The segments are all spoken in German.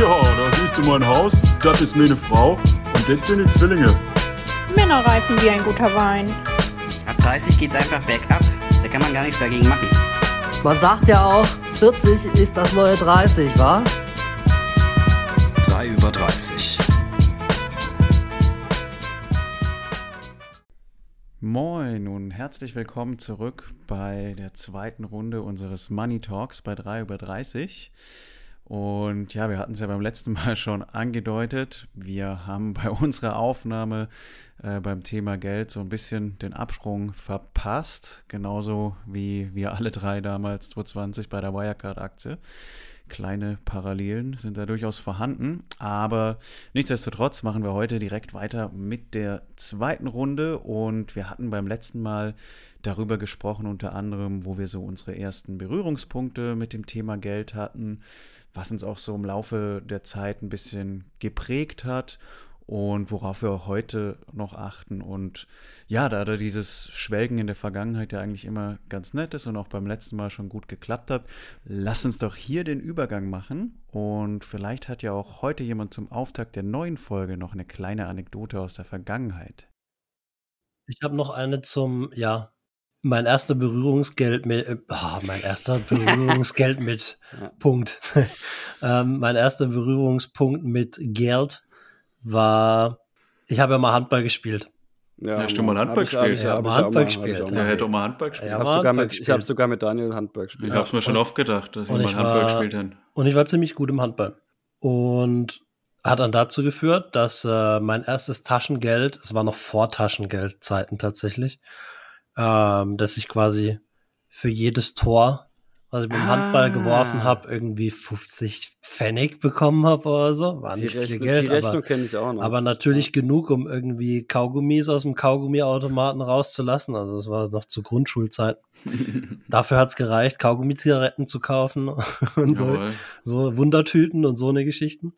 Ja, da siehst du mein Haus, das ist meine Frau und das sind die Zwillinge. Männer reifen wie ein guter Wein. Ab 30 geht's einfach bergab. Da kann man gar nichts dagegen machen. Man sagt ja auch, 40 ist das neue 30, wa? 3 über 30. Moin und herzlich willkommen zurück bei der zweiten Runde unseres Money Talks bei 3 über 30. Und ja, wir hatten es ja beim letzten Mal schon angedeutet. Wir haben bei unserer Aufnahme äh, beim Thema Geld so ein bisschen den Absprung verpasst. Genauso wie wir alle drei damals 2020 bei der Wirecard-Aktie. Kleine Parallelen sind da durchaus vorhanden. Aber nichtsdestotrotz machen wir heute direkt weiter mit der zweiten Runde. Und wir hatten beim letzten Mal darüber gesprochen, unter anderem, wo wir so unsere ersten Berührungspunkte mit dem Thema Geld hatten was uns auch so im Laufe der Zeit ein bisschen geprägt hat und worauf wir heute noch achten. Und ja, da da dieses Schwelgen in der Vergangenheit ja eigentlich immer ganz nett ist und auch beim letzten Mal schon gut geklappt hat, lass uns doch hier den Übergang machen. Und vielleicht hat ja auch heute jemand zum Auftakt der neuen Folge noch eine kleine Anekdote aus der Vergangenheit. Ich habe noch eine zum, ja, mein erster Berührungsgeld mit, oh, mein erster Berührungsgeld mit Punkt. ähm, mein erster Berührungspunkt mit Geld war, ich habe ja mal Handball gespielt. Ja, ja stimmt, mal Handball gespielt. Ich habe Handball gespielt. Der hätte auch mal Handball gespielt. Ja, ich habe sogar, hab sogar, mit Daniel Handball gespielt. Ich habe es mir schon oft gedacht, dass ich mal Handball gespielt habe. Und ich war ziemlich gut im Handball. Und hat dann dazu geführt, dass äh, mein erstes Taschengeld, es war noch vor Taschengeldzeiten tatsächlich, ähm, dass ich quasi für jedes Tor, was ich mit dem ah. Handball geworfen habe, irgendwie 50 Pfennig bekommen habe oder so. War die nicht Rechnung, viel Geld. Die Rechnung kenne ich auch noch. Aber natürlich ja. genug, um irgendwie Kaugummis aus dem Kaugummiautomaten rauszulassen. Also das war noch zu Grundschulzeiten. Dafür hat's gereicht, Kaugummi-Zigaretten zu kaufen und so, so Wundertüten und so eine Geschichten.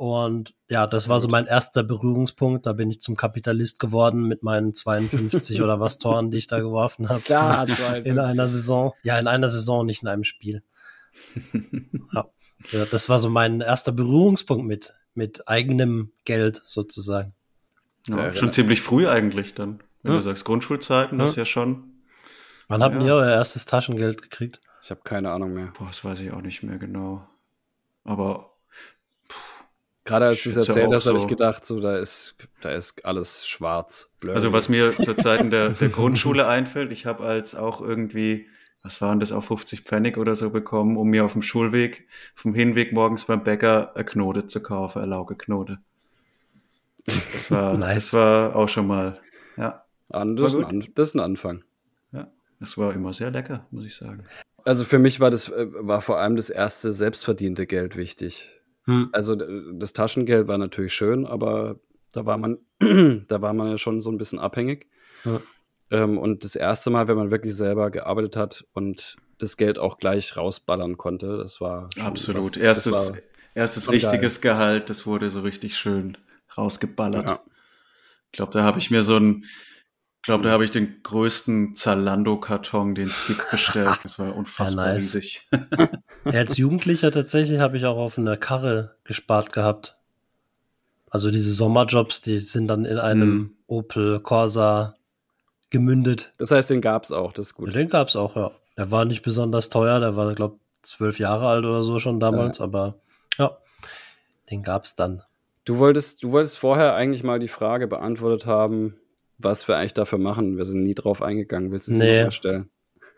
Und ja, das war so mein erster Berührungspunkt. Da bin ich zum Kapitalist geworden mit meinen 52 oder was Toren, die ich da geworfen habe. Ja, in einer Saison. Ja, in einer Saison, nicht in einem Spiel. ja. ja, das war so mein erster Berührungspunkt mit, mit eigenem Geld sozusagen. Ja, ja schon genau. ziemlich früh eigentlich dann. Wenn du sagst Grundschulzeiten, das ist ja schon. Wann habt ihr euer erstes Taschengeld gekriegt? Ich habe keine Ahnung mehr. Boah, das weiß ich auch nicht mehr genau. Aber Gerade als du es erzählt hast, so. habe ich gedacht, so, da ist, da ist alles schwarz. Blurry. Also was mir zu Zeiten der, der Grundschule einfällt, ich habe als auch irgendwie, was waren das, auch 50 Pfennig oder so bekommen, um mir auf dem Schulweg, vom Hinweg morgens beim Bäcker eine Knote zu kaufen, eine Lauge-Knote. Das war, nice. das war auch schon mal, ja. An, das, ist ein, das ist ein Anfang. Ja, das war immer sehr lecker, muss ich sagen. Also für mich war das, äh, war vor allem das erste selbstverdiente Geld wichtig. Hm. Also das Taschengeld war natürlich schön, aber da war man, da war man ja schon so ein bisschen abhängig. Ja. Ähm, und das erste Mal, wenn man wirklich selber gearbeitet hat und das Geld auch gleich rausballern konnte, das war absolut was, erstes, war erstes richtiges geil. Gehalt, das wurde so richtig schön rausgeballert. Ja. Ich glaube, da habe ich mir so ein ich glaube, da habe ich den größten Zalando-Karton, den es gibt, bestellt. Das war unfassbar ja, nice. riesig. ja, als Jugendlicher tatsächlich habe ich auch auf eine Karre gespart gehabt. Also diese Sommerjobs, die sind dann in einem mm. Opel Corsa gemündet. Das heißt, den gab es auch, das ist gut. Den gab es auch, ja. Der war nicht besonders teuer, der war, glaube ich, zwölf Jahre alt oder so schon damals, ja. aber ja, den gab es dann. Du wolltest, du wolltest vorher eigentlich mal die Frage beantwortet haben, was wir eigentlich dafür machen. Wir sind nie drauf eingegangen. Willst du es nee. mal stellen?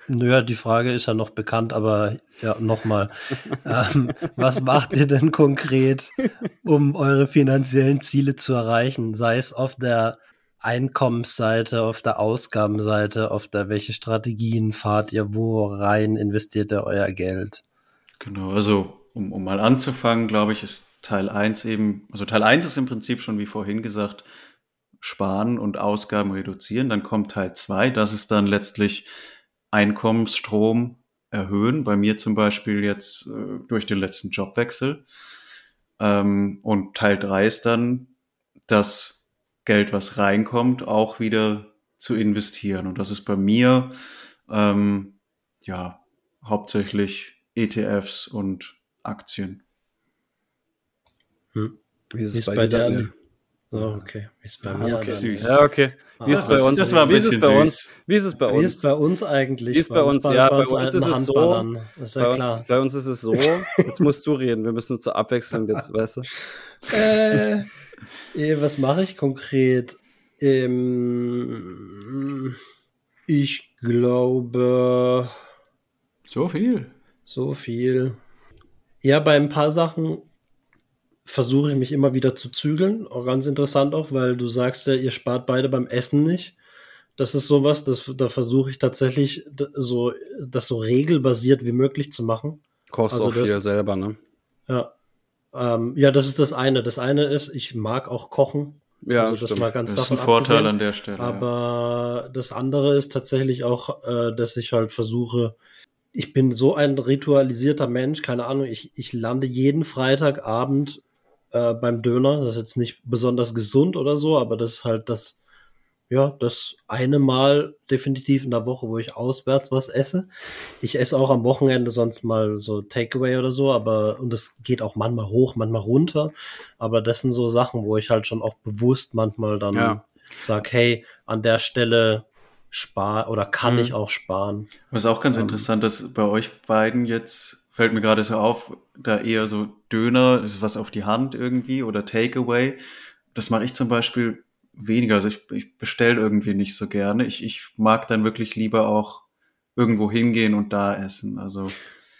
Naja, die Frage ist ja noch bekannt, aber ja, nochmal. ähm, was macht ihr denn konkret, um eure finanziellen Ziele zu erreichen? Sei es auf der Einkommensseite, auf der Ausgabenseite, auf der welche Strategien fahrt ihr, wo rein investiert ihr euer Geld? Genau, also um, um mal anzufangen, glaube ich, ist Teil 1 eben, also Teil 1 ist im Prinzip schon wie vorhin gesagt, sparen und Ausgaben reduzieren. Dann kommt Teil zwei, das ist dann letztlich Einkommensstrom erhöhen. Bei mir zum Beispiel jetzt äh, durch den letzten Jobwechsel. Ähm, und Teil drei ist dann das Geld, was reinkommt, auch wieder zu investieren. Und das ist bei mir ähm, ja hauptsächlich ETFs und Aktien. Hm. Wie ist Wie es ist bei, bei dir? Daniel? Oh, okay. Wie ist bei Ah, mir? okay. Süß. Ja, okay. Wie ist Ah, bei das- uns? das war ein Wie ist es bisschen bei süß. uns? Wie ist es bei Wie ist uns? bei uns eigentlich? Wie ist bei uns? Ja, bei uns ist es so. Handballern. Ist ja Bei klar. uns, bei uns ist es so, jetzt musst du reden, wir müssen uns zur Abwechslung jetzt, weißt du? Äh, eh, was mache ich konkret? Ähm, ich glaube, So viel. so viel. Ja, bei ein paar Sachen versuche ich mich immer wieder zu zügeln. Auch ganz interessant auch, weil du sagst ja, ihr spart beide beim Essen nicht. Das ist sowas, das, da versuche ich tatsächlich so, das so regelbasiert wie möglich zu machen. Kochst Also auch das viel ist- selber, ne? Ja. Ähm, ja, das ist das eine. Das eine ist, ich mag auch kochen. Ja, also das stimmt. mal ganz Das ist ein davon Vorteil an der Stelle. ja. Aber das andere ist tatsächlich auch, äh, dass ich halt versuche, ich bin so ein ritualisierter Mensch, keine Ahnung, ich, ich lande jeden Freitagabend äh, beim Döner. Das ist jetzt nicht besonders gesund oder so, aber das ist halt das, ja, das eine Mal definitiv in der Woche, wo ich auswärts was esse. Ich esse auch am Wochenende sonst mal so Takeaway oder so, aber und das geht auch manchmal hoch, manchmal runter. Aber das sind so Sachen, wo ich halt schon auch bewusst manchmal dann Ja. sag, hey, an der Stelle spar oder kann Mhm. ich auch sparen. Was auch ganz Ähm, interessant ist, bei euch beiden jetzt fällt mir gerade so auf, da eher so Döner, ist was auf die Hand irgendwie oder Takeaway. Das mache ich zum Beispiel weniger. Also ich, ich bestelle irgendwie nicht so gerne. Ich, ich mag dann wirklich lieber auch irgendwo hingehen und da essen. Also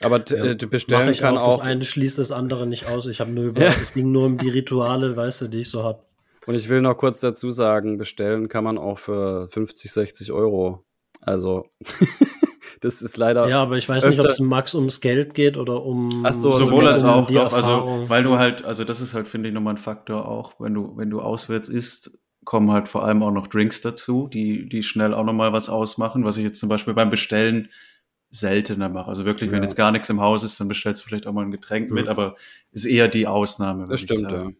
Aber Ja, äh, du Mach bestellen ich kann auch, auch. Das eine schließt das andere nicht aus. Ich habe nur über, Ja. es ging nur um die Rituale, weißt du, die ich so habe. Und ich will noch kurz dazu sagen, bestellen kann man auch für 50, 60 Euro. Also, das ist leider. Ja, aber ich weiß nicht, ob es Max ums Geld geht oder um Ach so, sowohl als um auch doch, also weil du halt, also das ist halt, finde ich, nochmal ein Faktor auch, wenn du, wenn du auswärts isst, kommen halt vor allem auch noch Drinks dazu, die, die schnell auch nochmal was ausmachen, was ich jetzt zum Beispiel beim Bestellen seltener mache. Also wirklich, wenn Ja. jetzt gar nichts im Haus ist, dann bestellst du vielleicht auch mal ein Getränk Mhm. mit, aber ist eher die Ausnahme. das ich stimmt, ja. sagen.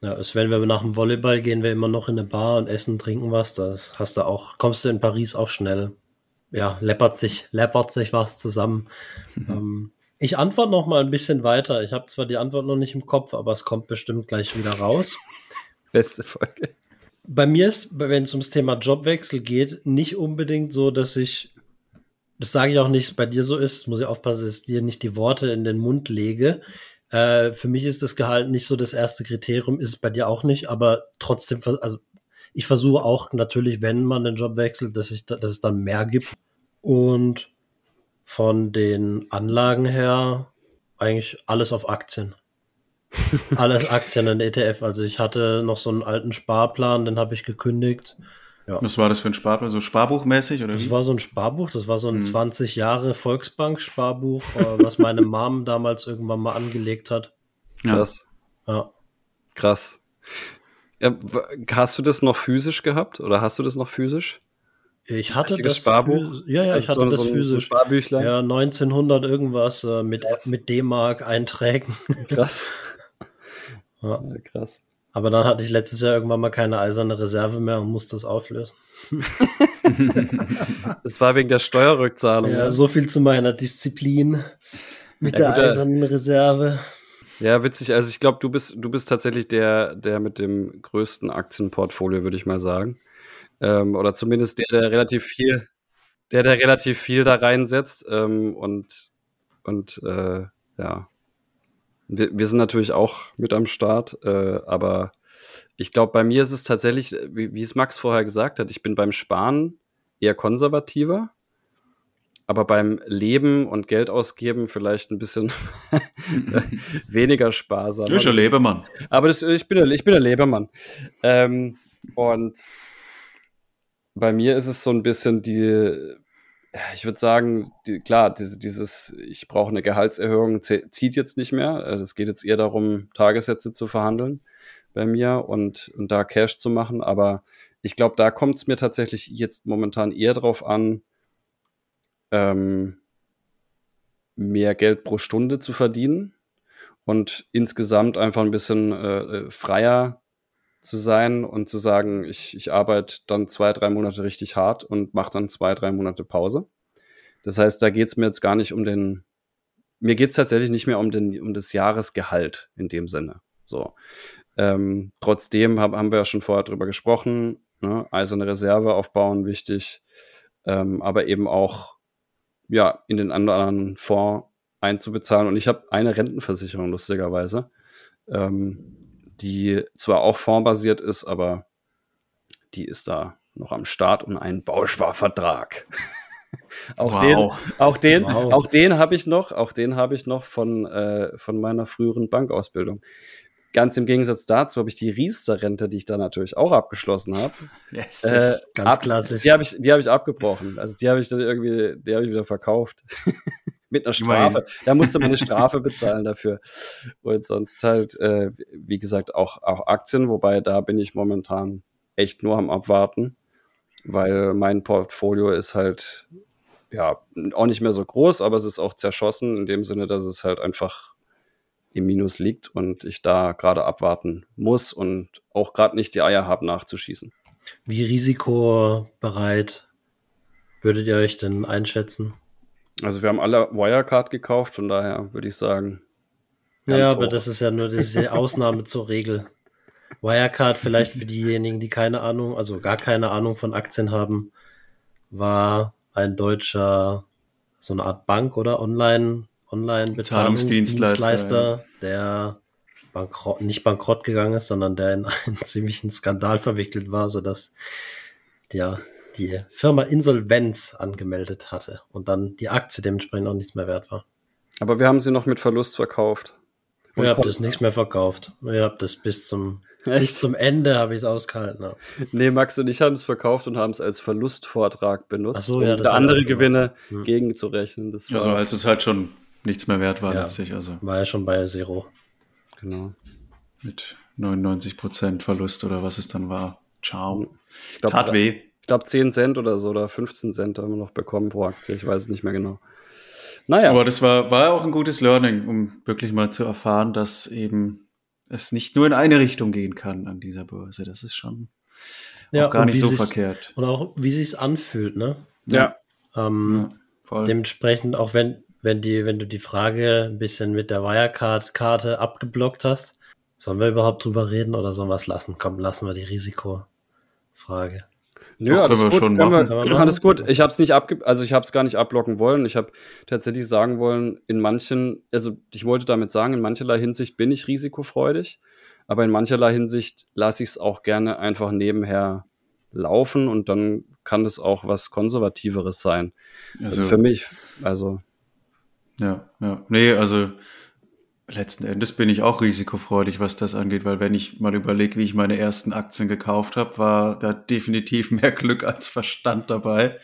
Ja, ist, wenn wir nach dem Volleyball gehen, wir immer noch in eine Bar und essen, trinken was. Das hast du auch, kommst du in Paris auch schnell. Ja, läppert sich, läppert sich was zusammen. ähm, ich antworte noch mal ein bisschen weiter. Ich habe zwar die Antwort noch nicht im Kopf, aber es kommt bestimmt gleich wieder raus. Beste Folge. Bei mir ist, wenn es ums Thema Jobwechsel geht, nicht unbedingt so, dass ich, das sage ich auch nicht, bei dir so ist, muss ich aufpassen, dass ich dir nicht die Worte in den Mund lege. Äh, für mich ist das Gehalt nicht so das erste Kriterium, ist es bei dir auch nicht, aber trotzdem, also ich versuche auch natürlich, wenn man den Job wechselt, dass, ich, da- dass es dann mehr gibt. Und von den Anlagen her eigentlich alles auf Aktien. Alles Aktien in ETF. Also ich hatte noch so einen alten Sparplan, den habe ich gekündigt. Was war das für ein Sparplan? So sparbuchmäßig oder Das wie? war so ein Sparbuch, das war so ein Hm. 20 Jahre Volksbank-Sparbuch, äh, was meine Mom damals irgendwann mal angelegt hat. Ja. Krass. Ja. Krass. Ja, hast du das noch physisch gehabt oder hast du das noch physisch? Ich hatte Richtiges das Sparbuch? Ja, ja, ich Also hatte so, das so ein, so ein physisch. Sparbüchlein? Ja, 1900 irgendwas äh, mit, mit D-Mark-Einträgen. Krass. Ja. Ja, krass. Aber dann hatte ich letztes Jahr irgendwann mal keine eiserne Reserve mehr und musste das auflösen. Das war wegen der Steuerrückzahlung. Ja, ne? so viel zu meiner Disziplin mit Ja, der gut, eisernen Reserve. Ja, witzig. Also ich glaube, du bist, du bist tatsächlich der, der mit dem größten Aktienportfolio, würde ich mal sagen. Ähm, oder zumindest der, der relativ viel, der, der relativ viel da reinsetzt. Ähm, und und äh, ja, wir, wir sind natürlich auch mit am Start. Äh, aber ich glaube, bei mir ist es tatsächlich, wie, wie es Max vorher gesagt hat, ich bin beim Sparen eher konservativer. Aber beim Leben und Geld ausgeben vielleicht ein bisschen weniger sparsam. Du bist ein Lebemann. Aber das, ich, bin ich bin der Lebermann. Ähm, und bei mir ist es so ein bisschen die, ich würde sagen, die, klar, diese, dieses, ich brauche eine Gehaltserhöhung, zieht jetzt nicht mehr. Äh, Es geht jetzt eher darum, Tagessätze zu verhandeln bei mir und, und da Cash zu machen. Aber ich glaube, da kommt es mir tatsächlich jetzt momentan eher drauf an, ähm, mehr Geld pro Stunde zu verdienen und insgesamt einfach ein bisschen äh, äh, freier zu sein und zu sagen, ich, ich arbeite dann zwei, drei Monate richtig hart und mache dann zwei, drei Monate Pause. Das heißt, da geht es mir jetzt gar nicht um den, mir geht es tatsächlich nicht mehr um, den, um das Jahresgehalt in dem Sinne, So. Ähm, trotzdem hab, haben wir ja schon vorher drüber gesprochen. Ne? Eiserne Reserve aufbauen, wichtig. Ähm, aber eben auch ja, in den anderen Fonds einzubezahlen. Und ich habe eine Rentenversicherung, lustigerweise, ähm, die zwar auch fondsbasiert ist, aber die ist da noch am Start und ein Bausparvertrag. auch, wow. den, auch den, wow. auch den habe ich noch, auch den habe ich noch von, äh, von meiner früheren Bankausbildung. Ganz im Gegensatz dazu habe ich die Riester-Rente, die ich da natürlich auch abgeschlossen habe. Yes, äh, ganz ab, klassisch. Die habe ich, die habe ich abgebrochen. Also die habe ich dann irgendwie, die habe ich wieder verkauft. Mit einer Strafe. Da musste man eine Strafe bezahlen dafür. Und sonst halt, äh, wie gesagt, auch, auch Aktien, wobei da bin ich momentan echt nur am Abwarten, weil mein Portfolio ist halt ja auch nicht mehr so groß, aber es ist auch zerschossen in dem Sinne, dass es halt einfach im Minus liegt und ich da gerade abwarten muss und auch gerade nicht die Eier habe, nachzuschießen. Wie risikobereit würdet ihr euch denn einschätzen? Also wir haben alle Wirecard gekauft, von daher würde ich sagen. Ja, aber hoch. das ist ja nur diese Ausnahme zur Regel. Wirecard vielleicht für diejenigen, die keine Ahnung, also gar keine Ahnung von Aktien haben, war ein deutscher, so eine Art Bank oder Online Online-Bezahlungsdienstleister, der bankrott, nicht bankrott gegangen ist, sondern der in einen ziemlichen Skandal verwickelt war, sodass der die Firma Insolvenz angemeldet hatte und dann die Aktie dementsprechend auch nichts mehr wert war. Aber wir haben sie noch mit Verlust verkauft. Und ihr habt es nichts mehr verkauft. Ihr habt es bis zum bis zum Ende habe ich es ausgehalten. Ja. Nee, Max und ich haben es verkauft und haben es als Verlustvortrag benutzt, so, ja, um andere Gewinne hm. gegenzurechnen. Das war also als es halt schon nichts mehr wert war ja, letztlich. Also. War ja schon bei Zero. Genau. Mit 99% Verlust oder was es dann war. Ciao. Ich glaub, Tat weh. Ich glaube 10 Cent oder so oder 15 Cent haben wir noch bekommen pro Aktie. Ich weiß es nicht mehr genau. Naja. Aber das war, war auch ein gutes Learning, um wirklich mal zu erfahren, dass eben es nicht nur in eine Richtung gehen kann an dieser Börse. Das ist schon ja, gar nicht so verkehrt. Und auch wie sich anfühlt, ne? Ja. Ähm, ja dementsprechend, auch wenn wenn die, wenn du die Frage ein bisschen mit der Wirecard-Karte abgeblockt hast, sollen wir überhaupt drüber reden oder sollen wir es lassen? Komm, lassen wir die Risikofrage. Nö, das können wir gut. schon machen. Wir, können wir alles gut. Ich habe es nicht abge also ich habe es gar nicht abblocken wollen. Ich habe tatsächlich sagen wollen, in manchen, also ich wollte damit sagen, in mancherlei Hinsicht bin ich risikofreudig, aber in mancherlei Hinsicht lasse ich es auch gerne einfach nebenher laufen und dann kann es auch was konservativeres sein. Also, also für mich, also ja, ja. Nee, also letzten Endes bin ich auch risikofreudig, was das angeht, weil wenn ich mal überlege, wie ich meine ersten Aktien gekauft habe, war da definitiv mehr Glück als Verstand dabei,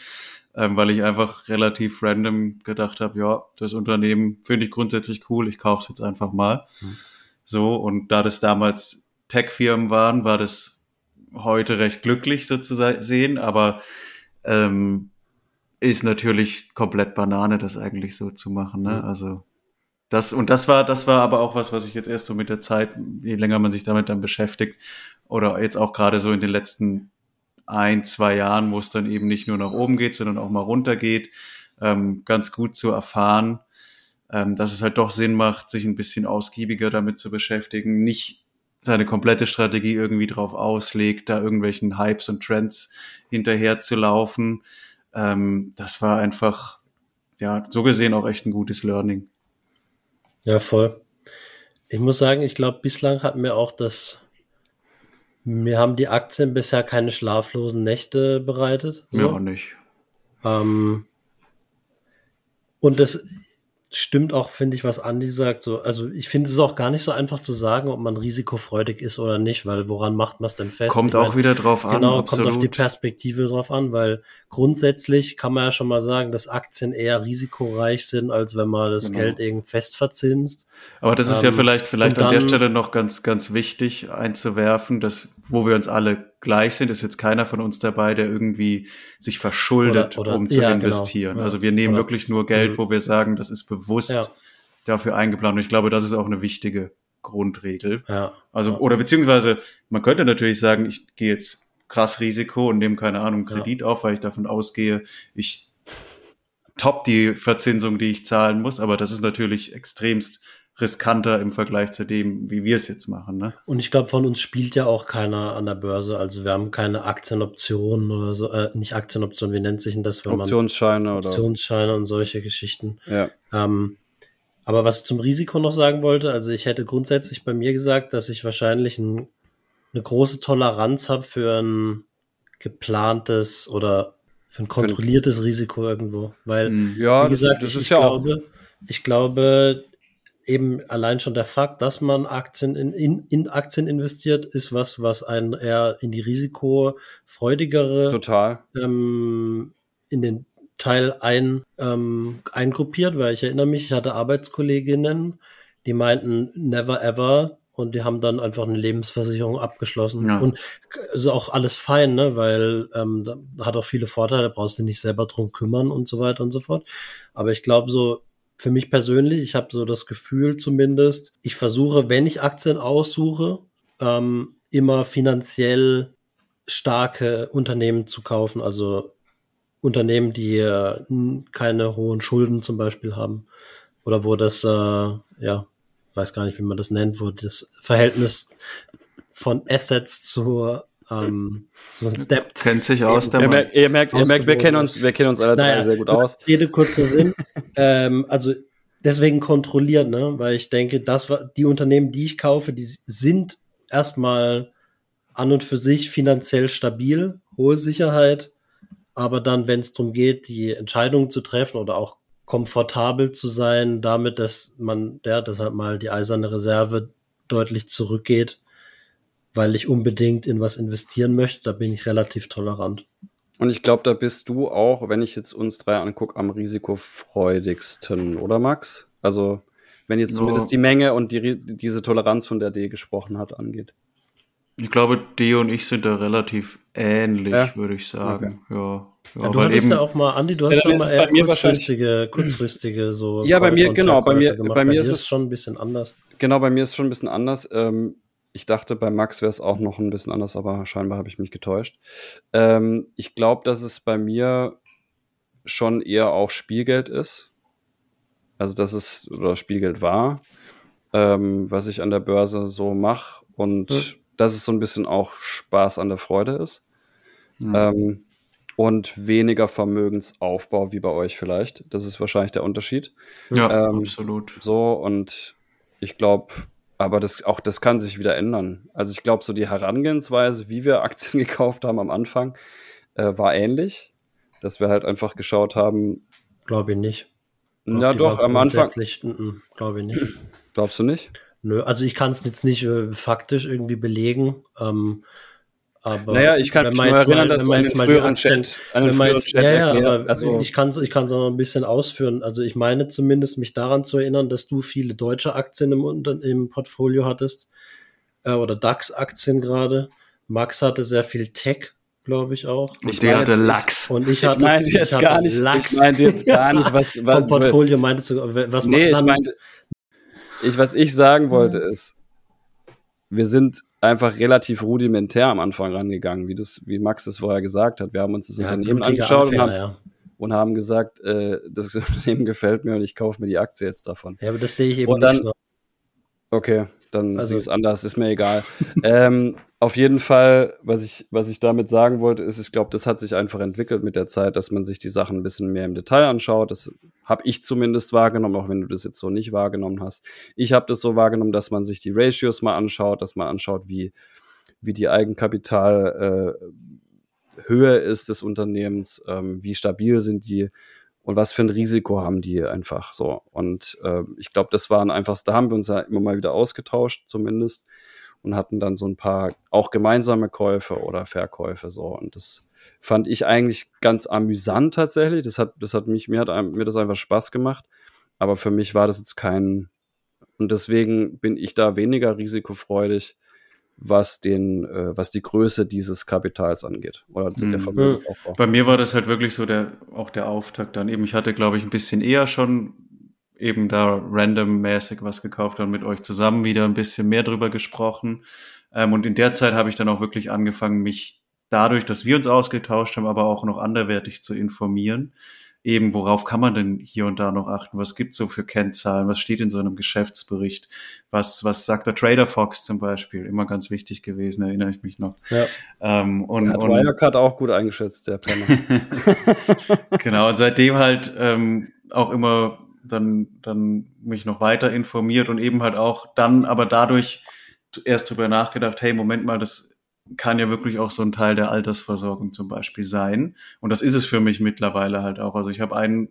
ähm, weil ich einfach relativ random gedacht habe, ja, das Unternehmen finde ich grundsätzlich cool, ich kaufe es jetzt einfach mal. Hm. So, und da das damals Tech-Firmen waren, war das heute recht glücklich so zu sehen, aber ähm, ist natürlich komplett Banane, das eigentlich so zu machen. Ne? Also das und das war, das war aber auch was, was ich jetzt erst so mit der Zeit, je länger man sich damit dann beschäftigt, oder jetzt auch gerade so in den letzten ein, zwei Jahren, wo es dann eben nicht nur nach oben geht, sondern auch mal runter geht, ähm, ganz gut zu erfahren, ähm, dass es halt doch Sinn macht, sich ein bisschen ausgiebiger damit zu beschäftigen, nicht seine komplette Strategie irgendwie drauf auslegt, da irgendwelchen Hypes und Trends hinterher zu laufen, ähm, das war einfach, ja, so gesehen auch echt ein gutes Learning. Ja, voll. Ich muss sagen, ich glaube, bislang hatten wir auch das, mir haben die Aktien bisher keine schlaflosen Nächte bereitet. So. Mir auch nicht. Ähm, und das, stimmt auch, finde ich, was Andi sagt. So, also ich finde es auch gar nicht so einfach zu sagen, ob man risikofreudig ist oder nicht, weil woran macht man es denn fest? Kommt ich auch mein, wieder drauf an. Genau, kommt auf die Perspektive drauf an, weil grundsätzlich kann man ja schon mal sagen, dass Aktien eher risikoreich sind, als wenn man das genau. Geld irgendwie fest verzinst. Aber das ist ähm, ja vielleicht, vielleicht an der Stelle noch ganz, ganz wichtig einzuwerfen, dass, wo wir uns alle gleich sind, ist jetzt keiner von uns dabei, der irgendwie sich verschuldet, oder, oder, um zu ja, genau. investieren. Genau. Also wir nehmen wirklich nur Geld, wo wir sagen, das ist bewusst ja. dafür eingeplant. Und ich glaube, das ist auch eine wichtige Grundregel. Ja. Also, oder beziehungsweise, man könnte natürlich sagen, ich gehe jetzt krass Risiko und nehme keine Ahnung Kredit auf, weil ich davon ausgehe, ich top die Verzinsung, die ich zahlen muss, aber das ist natürlich extremst riskanter im Vergleich zu dem, wie wir es jetzt machen. Ne? Und ich glaube, von uns spielt ja auch keiner an der Börse. Also wir haben keine Aktienoptionen oder so, äh, nicht Aktienoptionen, wie nennt sich denn das? Wenn Optionsscheine man, oder Optionsscheine und solche Geschichten. Ja. Ähm, aber was ich zum Risiko noch sagen wollte, also ich hätte grundsätzlich bei mir gesagt, dass ich wahrscheinlich ein, eine große Toleranz habe für ein geplantes oder für ein kontrolliertes Risiko irgendwo. Weil, hm. ja, wie gesagt, das, das ich, ich glaube, ich glaube, eben allein schon der Fakt, dass man Aktien in, in, in Aktien investiert, ist was, was einen eher in die risikofreudigere Total. Ähm, in den Teil ein, ähm, eingruppiert, weil ich erinnere mich, ich hatte Arbeitskolleginnen, die meinten never ever und die haben dann einfach eine Lebensversicherung abgeschlossen. Ja. Und ist auch alles fein, ne? weil ähm, hat auch viele Vorteile, brauchst du nicht selber drum kümmern und so weiter und so fort. Aber ich glaube so, für mich persönlich, ich habe so das Gefühl zumindest, ich versuche, wenn ich Aktien aussuche, ähm, immer finanziell starke Unternehmen zu kaufen, also Unternehmen, die äh, keine hohen Schulden zum Beispiel haben oder wo das, äh, ja, weiß gar nicht, wie man das nennt, wo das Verhältnis von Assets zu ähm, so Debt. Kennt sich aus. Der ihr, merkt, ihr merkt, ihr merkt, wir kennen uns, wir kennen uns alle naja, drei sehr gut aus. Jede kurze Sinn. ähm, also deswegen kontrolliert, ne, weil ich denke, das war die Unternehmen, die ich kaufe, die sind erstmal an und für sich finanziell stabil, hohe Sicherheit, aber dann, wenn es darum geht, die Entscheidungen zu treffen oder auch komfortabel zu sein, damit, dass man, ja, deshalb mal die eiserne Reserve deutlich zurückgeht, weil ich unbedingt in was investieren möchte, da bin ich relativ tolerant. Und ich glaube, da bist du auch, wenn ich jetzt uns drei angucke, am risikofreudigsten, oder Max? Also, wenn jetzt so. zumindest die Menge und die, diese Toleranz, von der D gesprochen hat, angeht. Ich glaube, D und ich sind da relativ ähnlich, ja? würde ich sagen. Okay. Ja. Ja, ja, du hattest eben, ja auch mal, Andi, du hast ja, schon mal eher kurzfristige, kurzfristige so. Ja, bei mir, genau, bei mir, bei mir ist es schon ein bisschen anders. Genau, bei mir ist es schon ein bisschen anders. Ähm, ich dachte, bei Max wäre es auch noch ein bisschen anders, aber scheinbar habe ich mich getäuscht. Ähm, ich glaube, dass es bei mir schon eher auch Spielgeld ist. Also, dass es oder Spielgeld war, ähm, was ich an der Börse so mache und hm. dass es so ein bisschen auch Spaß an der Freude ist. Hm. Ähm, und weniger Vermögensaufbau wie bei euch vielleicht. Das ist wahrscheinlich der Unterschied. Ja, ähm, absolut. So, und ich glaube, aber das, auch das kann sich wieder ändern. Also ich glaube, so die Herangehensweise, wie wir Aktien gekauft haben am Anfang, äh, war ähnlich. Dass wir halt einfach geschaut haben. Glaube ich nicht. Glaub, ja, doch, am Anfang. Glaube ich nicht. Glaubst du nicht? Nö, also ich kann es jetzt nicht äh, faktisch irgendwie belegen. Ähm, aber naja, ich kann mich nur erinnern, dass man jetzt mal die Akzent, einen wenn jetzt, Chat ja, ja, aber also, ich kann es ich kann's noch ein bisschen ausführen. Also ich meine zumindest mich daran zu erinnern, dass du viele deutsche Aktien im, im Portfolio hattest äh, oder DAX-Aktien gerade. Max hatte sehr viel Tech, glaube ich auch. Und der hatte Lachs. Und ich hatte, ich meinte jetzt hatte gar nicht, Lachs. Ich meinte jetzt gar nicht, was, was vom Portfolio meintest du, was nee, ich meinte, ich, was ich sagen wollte ist, wir sind einfach relativ rudimentär am Anfang rangegangen, wie, das, wie Max es vorher gesagt hat. Wir haben uns das ja, Unternehmen angeschaut Anfänger, und, haben, ja. und haben gesagt, äh, das Unternehmen gefällt mir und ich kaufe mir die Aktie jetzt davon. Ja, aber das sehe ich eben und dann, nicht so. Okay, dann also, ist es anders, ist mir egal. ähm, auf jeden Fall, was ich, was ich damit sagen wollte, ist, ich glaube, das hat sich einfach entwickelt mit der Zeit, dass man sich die Sachen ein bisschen mehr im Detail anschaut. Das habe ich zumindest wahrgenommen, auch wenn du das jetzt so nicht wahrgenommen hast. Ich habe das so wahrgenommen, dass man sich die Ratios mal anschaut, dass man anschaut, wie, wie die Eigenkapitalhöhe äh, ist des Unternehmens, ähm, wie stabil sind die und was für ein Risiko haben die einfach so. Und äh, ich glaube, das waren einfach, da haben wir uns ja immer mal wieder ausgetauscht, zumindest, und hatten dann so ein paar auch gemeinsame Käufe oder Verkäufe so. Und das fand ich eigentlich ganz amüsant tatsächlich. Das hat, das hat mich, mir hat mir das einfach Spaß gemacht. Aber für mich war das jetzt kein, und deswegen bin ich da weniger risikofreudig was den, äh, was die Größe dieses Kapitals angeht oder mhm. der Vermögensaufbau. Bei mir war das halt wirklich so der, auch der Auftakt dann eben. Ich hatte, glaube ich, ein bisschen eher schon eben da randommäßig was gekauft und mit euch zusammen wieder ein bisschen mehr drüber gesprochen. Ähm, und in der Zeit habe ich dann auch wirklich angefangen, mich dadurch, dass wir uns ausgetauscht haben, aber auch noch anderwertig zu informieren. eben, worauf kann man denn hier und da noch achten? Was gibt's so für Kennzahlen? Was steht in so einem Geschäftsbericht? Was, was sagt der Trader Fox zum Beispiel? Immer ganz wichtig gewesen, erinnere ich mich noch. Ja. Ähm, und, hat Wirecard auch gut eingeschätzt, der Penner. genau, und seitdem halt ähm, auch immer dann, dann mich noch weiter informiert und eben halt auch dann aber dadurch erst drüber nachgedacht, hey, Moment mal, das kann ja wirklich auch so ein Teil der Altersversorgung zum Beispiel sein. Und das ist es für mich mittlerweile halt auch. Also ich habe einen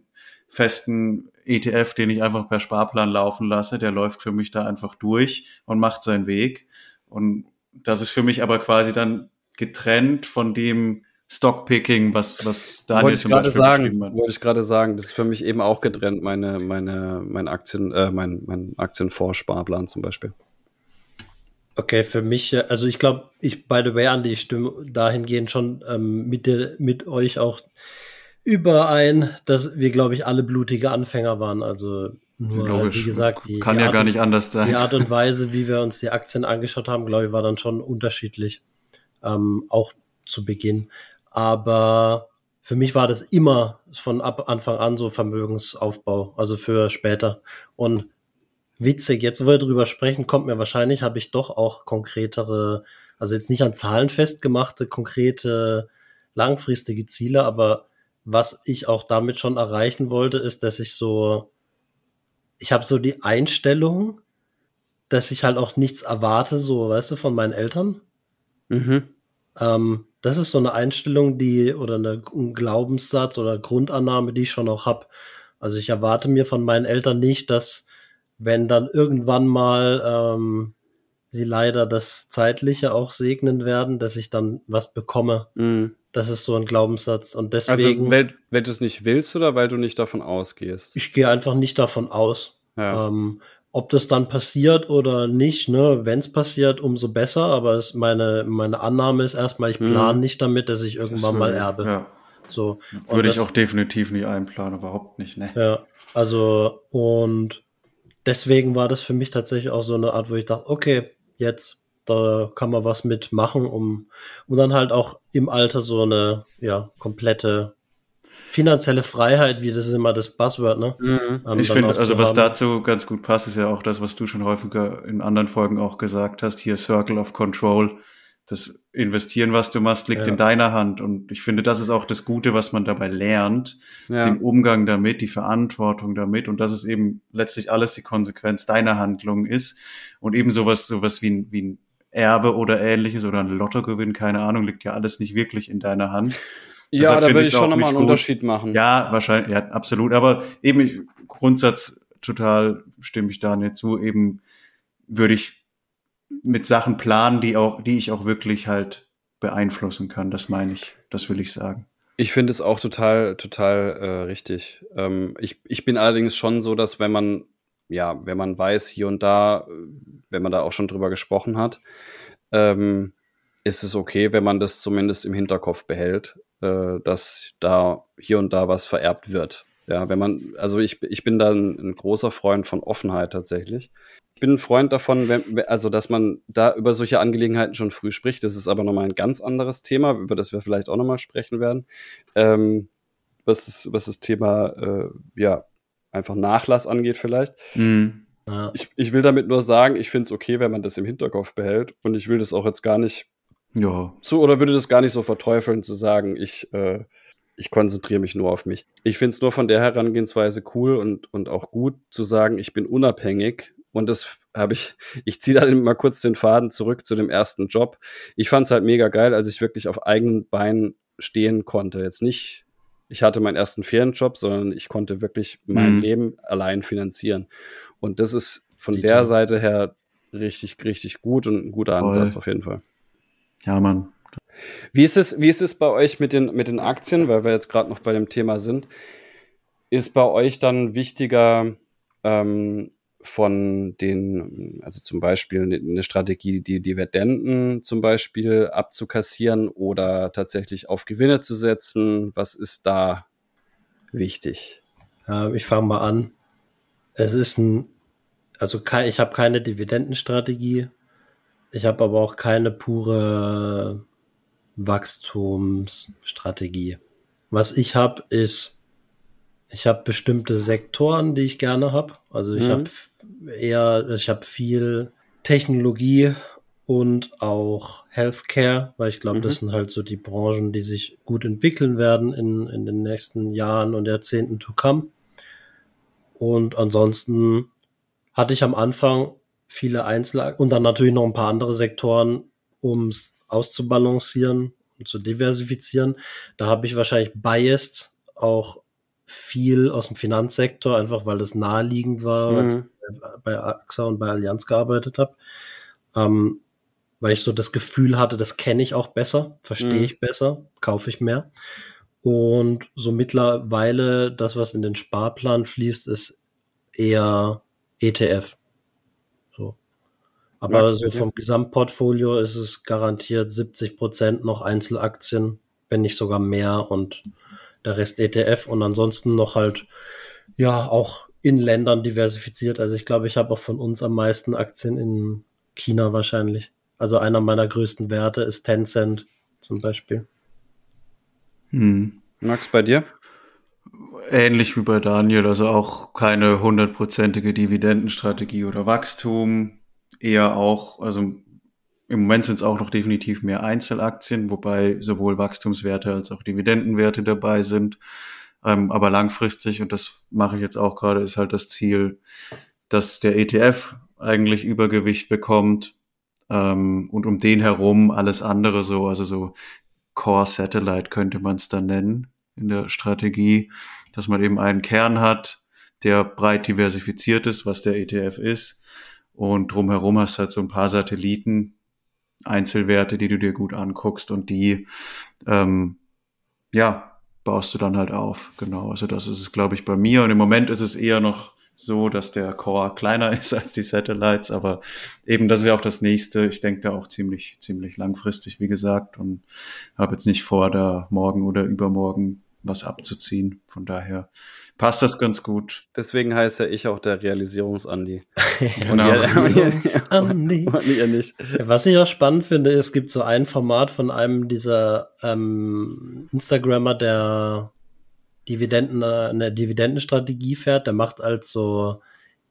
festen ETF, den ich einfach per Sparplan laufen lasse. Der läuft für mich da einfach durch und macht seinen Weg. Und das ist für mich aber quasi dann getrennt von dem Stockpicking, was, was Daniel wollte zum Beispiel sagen, hat. Wollte ich gerade sagen, das ist für mich eben auch getrennt, meine, meine, mein Aktien, äh, mein, mein Aktienfonds-Sparplan zum Beispiel. Okay, für mich, äh, also ich glaube, ich, by the way, Andy, ich stimme dahingehend schon ähm, mit, der, mit euch auch überein, dass wir, glaube ich, alle blutige Anfänger waren. Also nur, Logisch. wie gesagt, die, kann die ja Art gar nicht anders sein. Die Art und Weise, wie wir uns die Aktien angeschaut haben, glaube ich, war dann schon unterschiedlich. Ähm, auch zu Beginn. Aber für mich war das immer von ab Anfang an so Vermögensaufbau, also für später. Und Witzig, jetzt wo wir drüber sprechen, kommt mir wahrscheinlich, habe ich doch auch konkretere, also jetzt nicht an Zahlen festgemachte, konkrete, langfristige Ziele, aber was ich auch damit schon erreichen wollte, ist, dass ich so, ich habe so die Einstellung, dass ich halt auch nichts erwarte, so, weißt du, von meinen Eltern. Mhm. Ähm, das ist so eine Einstellung, die oder eine, ein Glaubenssatz oder Grundannahme, die ich schon auch habe. Also ich erwarte mir von meinen Eltern nicht, dass wenn dann irgendwann mal ähm, sie leider das Zeitliche auch segnen werden, dass ich dann was bekomme. Mm. Das ist so ein Glaubenssatz. Und also, deswegen. Also, weil, weil du es nicht willst oder weil du nicht davon ausgehst? Ich gehe einfach nicht davon aus. Ja. Ähm, ob das dann passiert oder nicht, ne, wenn es passiert, umso besser. Aber es, meine, meine Annahme ist erstmal, ich plane mm. nicht damit, dass ich irgendwann das mal erbe. Ja. So. Würde ich auch definitiv nicht einplanen, überhaupt nicht, ne? Ja. Also, und deswegen war das für mich tatsächlich auch so eine Art, wo ich dachte, okay, jetzt, da kann man was mitmachen, um, um dann halt auch im Alter so eine, ja, komplette finanzielle Freiheit, wie das ist immer das Buzzword, ne? Mhm. Um, ich finde, also was haben. dazu ganz gut passt, ist ja auch das, was du schon häufiger in anderen Folgen auch gesagt hast, hier Circle of Control das Investieren, was du machst, liegt ja. in deiner Hand. Und ich finde, das ist auch das Gute, was man dabei lernt. Ja. Den Umgang damit, die Verantwortung damit. Und dass es eben letztlich alles die Konsequenz deiner Handlung ist. Und eben sowas, sowas wie ein, wie ein Erbe oder ähnliches oder ein Lottogewinn, keine Ahnung, liegt ja alles nicht wirklich in deiner Hand. Ja, Deshalb da würde ich schon nochmal einen gut. Unterschied machen. Ja, wahrscheinlich, ja, absolut. Aber eben, ich, Grundsatz total stimme ich da nicht zu. Eben würde ich mit Sachen planen, die auch, die ich auch wirklich halt beeinflussen kann. Das meine ich, das will ich sagen. Ich finde es auch total, total äh, richtig. Ähm, ich, ich bin allerdings schon so, dass wenn man, ja, wenn man weiß, hier und da, wenn man da auch schon drüber gesprochen hat, ähm, ist es okay, wenn man das zumindest im Hinterkopf behält, äh, dass da hier und da was vererbt wird. Ja, wenn man, also ich, ich bin da ein, ein großer Freund von Offenheit tatsächlich bin ein Freund davon, wenn, also dass man da über solche Angelegenheiten schon früh spricht. Das ist aber nochmal ein ganz anderes Thema, über das wir vielleicht auch nochmal sprechen werden. Ähm, was, ist, was das Thema äh, ja einfach Nachlass angeht, vielleicht. Mhm. Ja. Ich, ich will damit nur sagen, ich finde es okay, wenn man das im Hinterkopf behält. Und ich will das auch jetzt gar nicht ja. so oder würde das gar nicht so verteufeln, zu sagen, ich, äh, ich konzentriere mich nur auf mich. Ich finde es nur von der Herangehensweise cool und, und auch gut zu sagen, ich bin unabhängig und das habe ich, ich ziehe dann mal kurz den Faden zurück zu dem ersten Job. Ich fand es halt mega geil, als ich wirklich auf eigenen Beinen stehen konnte. Jetzt nicht, ich hatte meinen ersten Ferienjob, sondern ich konnte wirklich mein mhm. Leben allein finanzieren. Und das ist von Die der. Seite her richtig, richtig gut und ein guter Voll. Ansatz auf jeden Fall. Ja, Mann. Wie ist es, wie ist es bei euch mit den, mit den Aktien, weil wir jetzt gerade noch bei dem Thema sind? Ist bei euch dann wichtiger, ähm, von den, also zum Beispiel eine Strategie, die Dividenden zum Beispiel abzukassieren oder tatsächlich auf Gewinne zu setzen? Was ist da wichtig? Ja, ich fange mal an. Es ist ein, also ich habe keine Dividendenstrategie. Ich habe aber auch keine pure Wachstumsstrategie. Was ich habe, ist Ich habe bestimmte Sektoren, die ich gerne habe. Also ich mhm. habe eher, ich habe viel Technologie und auch Healthcare, weil ich glaube, mhm. das sind halt so die Branchen, die sich gut entwickeln werden in, in den nächsten Jahren und Jahrzehnten to come. Und ansonsten hatte ich am Anfang viele Einzel- und dann natürlich noch ein paar andere Sektoren, um es auszubalancieren und zu diversifizieren. Da habe ich wahrscheinlich biased auch viel aus dem Finanzsektor, einfach weil es naheliegend war, mhm. als ich bei AXA und bei Allianz gearbeitet habe. Ähm, weil ich so das Gefühl hatte, das kenne ich auch besser, verstehe mhm. ich besser, kaufe ich mehr. Und so mittlerweile, das, was in den Sparplan fließt, ist eher ETF. Aber so vom Gesamtportfolio ist es garantiert 70 Prozent noch Einzelaktien, wenn nicht sogar mehr und der Rest ETF und ansonsten noch halt, ja, auch in Ländern diversifiziert. Also ich glaube, ich habe auch von uns am meisten Aktien in China wahrscheinlich. Also einer meiner größten Werte ist Tencent zum Beispiel. Hm. Max, bei dir? Ähnlich wie bei Daniel, also auch keine hundertprozentige Dividendenstrategie oder Wachstum, eher auch, also im Moment sind es auch noch definitiv mehr Einzelaktien, wobei sowohl Wachstumswerte als auch Dividendenwerte dabei sind. Ähm, aber langfristig, und das mache ich jetzt auch gerade, ist halt das Ziel, dass der ETF eigentlich Übergewicht bekommt ähm, und um den herum alles andere so, also so Core Satellite könnte man es dann nennen in der Strategie, dass man eben einen Kern hat, der breit diversifiziert ist, was der ETF ist. Und drumherum hast du halt so ein paar Satelliten, Einzelwerte, die du dir gut anguckst und die, ähm, ja, baust du dann halt auf. Genau, also das ist es, glaube ich, bei mir. Und im Moment ist es eher noch so, dass der Core kleiner ist als die Satellites, aber eben das ist ja auch das nächste. Ich denke da auch ziemlich, ziemlich langfristig, wie gesagt, und habe jetzt nicht vor, da morgen oder übermorgen was abzuziehen. Von daher passt das ganz gut. Deswegen heißt ja ich auch der Realisierungsandi. genau. Realisierungsandi. nicht. Was ich auch spannend finde, es gibt so ein Format von einem dieser ähm, Instagrammer, der Dividenden, äh, eine Dividendenstrategie fährt, der macht also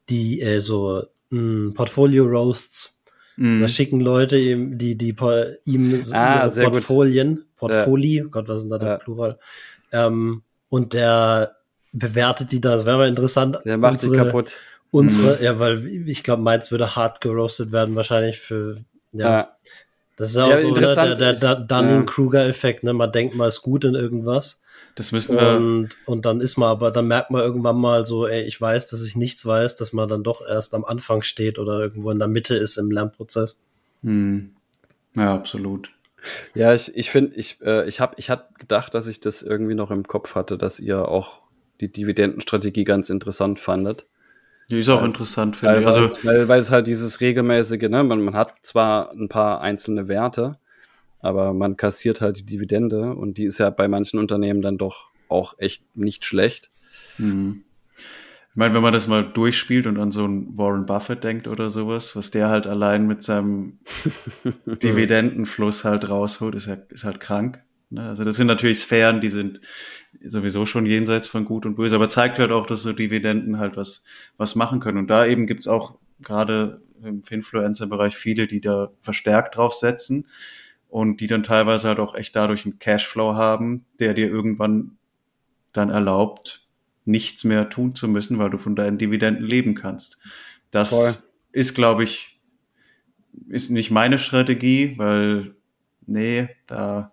die äh, so mh, Portfolio Roasts. Mm. Da schicken Leute ihm die, die ihm ah, Portfolien, Portfolio, ja. Gott, was ist denn da der ja. Plural? Ähm, und der bewertet die da. Das wäre mal interessant. Der macht unsere, sie kaputt. Unsere, mhm. ja, weil ich glaube, meins würde hart geroastet werden, wahrscheinlich für, ja. ja. Das ist ja auch ja, so ne, der, der, der Dunning-Kruger-Effekt, ne? Man denkt, man ist gut in irgendwas. Das müssen wir. Und, und dann ist man aber, dann merkt man irgendwann mal so, ey, ich weiß, dass ich nichts weiß, dass man dann doch erst am Anfang steht oder irgendwo in der Mitte ist im Lernprozess. Hm. Ja, absolut. Ja, ich, ich finde, ich, äh, ich habe ich hab gedacht, dass ich das irgendwie noch im Kopf hatte, dass ihr auch die Dividendenstrategie ganz interessant fandet. Die ist auch weil, interessant, finde ich. Also, weil, weil es halt dieses regelmäßige, ne, man, man hat zwar ein paar einzelne Werte, aber man kassiert halt die Dividende und die ist ja bei manchen Unternehmen dann doch auch echt nicht schlecht. Mhm. Ich meine, wenn man das mal durchspielt und an so einen Warren Buffett denkt oder sowas, was der halt allein mit seinem Dividendenfluss halt rausholt, ist, halt, ist halt krank. Ne? Also das sind natürlich Sphären, die sind sowieso schon jenseits von Gut und Böse, aber zeigt halt auch, dass so Dividenden halt was, was machen können. Und da eben gibt's auch gerade im Influencer-Bereich viele, die da verstärkt drauf setzen und die dann teilweise halt auch echt dadurch einen Cashflow haben, der dir irgendwann dann erlaubt, nichts mehr tun zu müssen, weil du von deinen Dividenden leben kannst. Das Voll. ist, glaube ich, ist nicht meine Strategie, weil, nee, da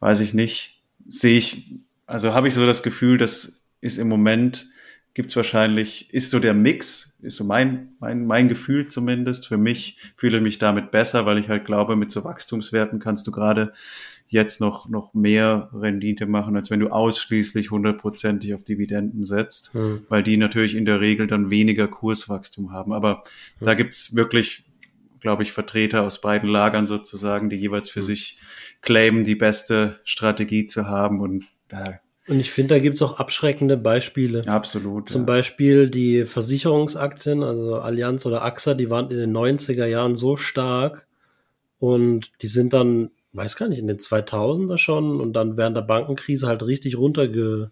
weiß ich nicht, sehe ich, also habe ich so das Gefühl, das ist im Moment gibt es wahrscheinlich, ist so der Mix, ist so mein, mein, mein Gefühl zumindest. Für mich fühle ich mich damit besser, weil ich halt glaube, mit so Wachstumswerten kannst du gerade jetzt noch, noch mehr Rendite machen, als wenn du ausschließlich hundertprozentig auf Dividenden setzt, hm. weil die natürlich in der Regel dann weniger Kurswachstum haben. Aber hm. da gibt's wirklich, glaube ich, Vertreter aus beiden Lagern sozusagen, die jeweils für hm. sich claimen, die beste Strategie zu haben. Und da und ich finde, da gibt es auch abschreckende Beispiele. Absolut. Zum ja. Beispiel die Versicherungsaktien, also Allianz oder AXA, die waren in den 90er Jahren so stark und die sind dann, weiß gar nicht, in den 2000er schon und dann während der Bankenkrise halt richtig runterge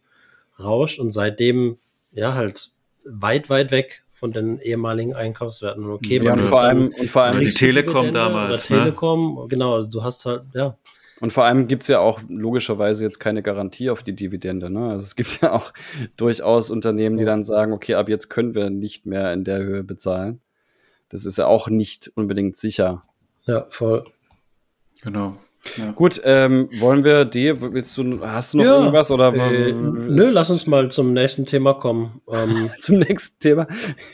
rauscht und seitdem ja halt weit, weit weg von den ehemaligen Einkaufswerten. Okay, ja, und vor allem, und vor allem die Telekom damals. Oder Telekom, ne? genau, also du hast halt, ja. Und vor allem gibt es ja auch logischerweise jetzt keine Garantie auf die Dividende. Ne? Also es gibt ja auch durchaus Unternehmen, die dann sagen, okay, ab jetzt können wir nicht mehr in der Höhe bezahlen. Das ist ja auch nicht unbedingt sicher. Ja, voll. Genau. Ja. Gut, ähm, wollen wir die, willst du, hast du noch ja, irgendwas oder? Äh, nö, lass uns mal zum nächsten Thema kommen. Ähm, zum nächsten Thema?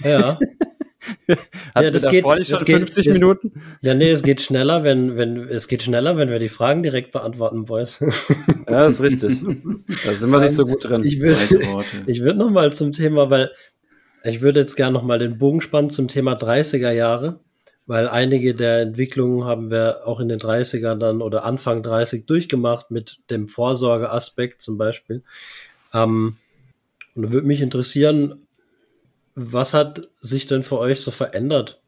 Ja. ja, das geht, das schon geht, 50 das, Minuten? Ja, nee, es geht schneller, wenn, wenn, es geht schneller, wenn wir die Fragen direkt beantworten, Boys. ja, das ist richtig. Da sind wir nicht so gut drin. Ich würde, ich würde noch mal zum Thema, weil ich würde jetzt gerne noch mal den Bogen spannen zum Thema 30er Jahre, weil einige der Entwicklungen haben wir auch in den 30ern dann oder Anfang 30 durchgemacht mit dem Vorsorgeaspekt zum Beispiel. Ähm, und da würde mich interessieren, was hat sich denn für euch so verändert?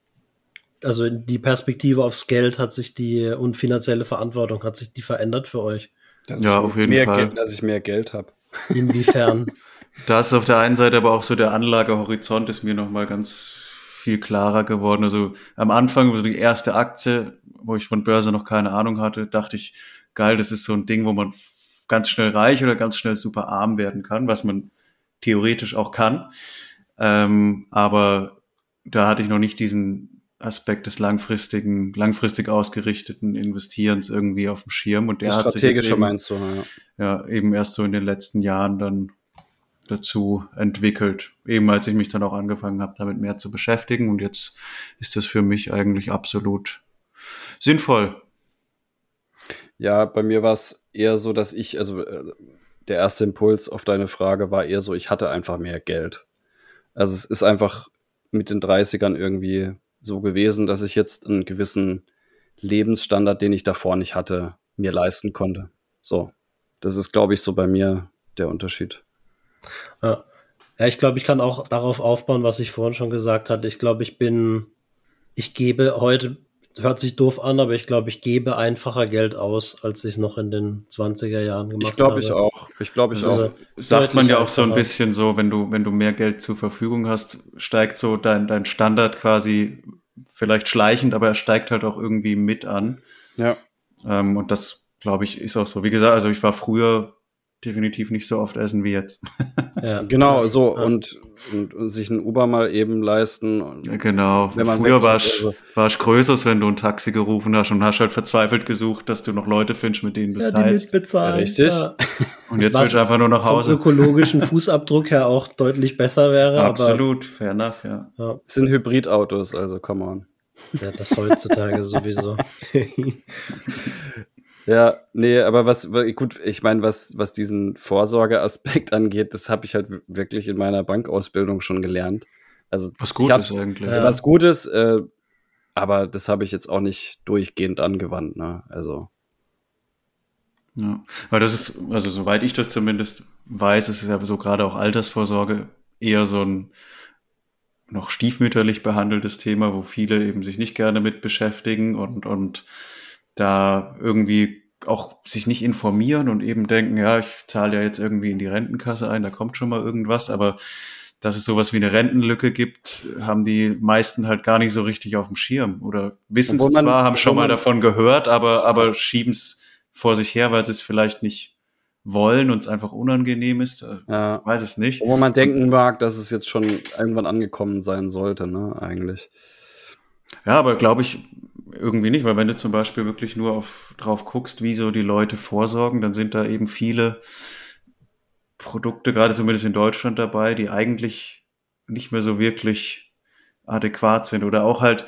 Also die Perspektive aufs Geld hat sich die und finanzielle Verantwortung hat sich die verändert für euch? Dass ja, auf jeden Fall. Geld, dass ich mehr Geld habe. Inwiefern? da ist auf der einen Seite aber auch so der Anlagehorizont ist mir nochmal ganz viel klarer geworden. Also am Anfang, die erste Aktie, wo ich von Börse noch keine Ahnung hatte, dachte ich, geil, das ist so ein Ding, wo man ganz schnell reich oder ganz schnell super arm werden kann, was man theoretisch auch kann. Ähm, aber da hatte ich noch nicht diesen Aspekt des langfristigen, langfristig ausgerichteten Investierens irgendwie auf dem Schirm. Und der hat sich jetzt eben, meinst du, ja. ja, eben erst so in den letzten Jahren dann dazu entwickelt. Eben als ich mich dann auch angefangen habe, damit mehr zu beschäftigen. Und jetzt ist das für mich eigentlich absolut sinnvoll. Ja, bei mir war es eher so, dass ich, also äh, der erste Impuls auf deine Frage war eher so, ich hatte einfach mehr Geld. Also es ist einfach mit den 30ern irgendwie so gewesen, dass ich jetzt einen gewissen Lebensstandard, den ich davor nicht hatte, mir leisten konnte. So, das ist, glaube ich, so bei mir der Unterschied. Ja, ich glaube, ich kann auch darauf aufbauen, was ich vorhin schon gesagt hatte. Ich glaube, ich bin, ich gebe heute hört sich doof an, aber ich glaube, ich gebe einfacher Geld aus, als ich es noch in den 20er Jahren gemacht ich glaub, habe. Ich glaube, ich auch. Ich glaube, ich also, auch. Sagt man ja auch so ein bisschen so, wenn du, wenn du mehr Geld zur Verfügung hast, steigt so dein, dein Standard quasi vielleicht schleichend, aber er steigt halt auch irgendwie mit an. Ja. Ähm, und das, glaube ich, ist auch so. Wie gesagt, also ich war früher definitiv nicht so oft essen wie jetzt. ja, genau, so ja. und, und, sich ein Uber mal eben leisten. Ja, genau. Wenn man Früher war es also. war's größeres, wenn du ein Taxi gerufen hast und hast halt verzweifelt gesucht, dass du noch Leute findest, mit denen du es ja, teilst. Ja, richtig. Ja. Und jetzt willst du einfach nur nach Hause. Vom ökologischen Fußabdruck her auch deutlich besser wäre. Absolut, fair enough, ja. ja. Es sind Hybridautos, also come on. Ja, das heutzutage sowieso. Ja, nee, aber was, gut, ich meine, was, was diesen Vorsorgeaspekt angeht, das habe ich halt wirklich in meiner Bankausbildung schon gelernt. Also, was Gutes eigentlich. Ja. Was Gutes, äh, aber das habe ich jetzt auch nicht durchgehend angewandt, ne? Also. Ja, weil das ist, also soweit ich das zumindest weiß, ist es ja so gerade auch Altersvorsorge eher so ein noch stiefmütterlich behandeltes Thema, wo viele eben sich nicht gerne mit beschäftigen und, und da irgendwie auch sich nicht informieren und eben denken, ja, ich zahle ja jetzt irgendwie in die Rentenkasse ein, da kommt schon mal irgendwas, aber dass es sowas wie eine Rentenlücke gibt, haben die meisten halt gar nicht so richtig auf dem Schirm oder wissen es zwar, haben schon mal davon gehört, aber, aber schieben es vor sich her, weil sie es vielleicht nicht wollen und es einfach unangenehm ist. Äh, ja. Weiß es nicht. Wo man denken mag, dass es jetzt schon irgendwann angekommen sein sollte, ne, eigentlich. Ja, aber glaube ich, irgendwie nicht, weil wenn du zum Beispiel wirklich nur auf, drauf guckst, wie so die Leute vorsorgen, dann sind da eben viele Produkte, gerade zumindest in Deutschland dabei, die eigentlich nicht mehr so wirklich adäquat sind oder auch halt,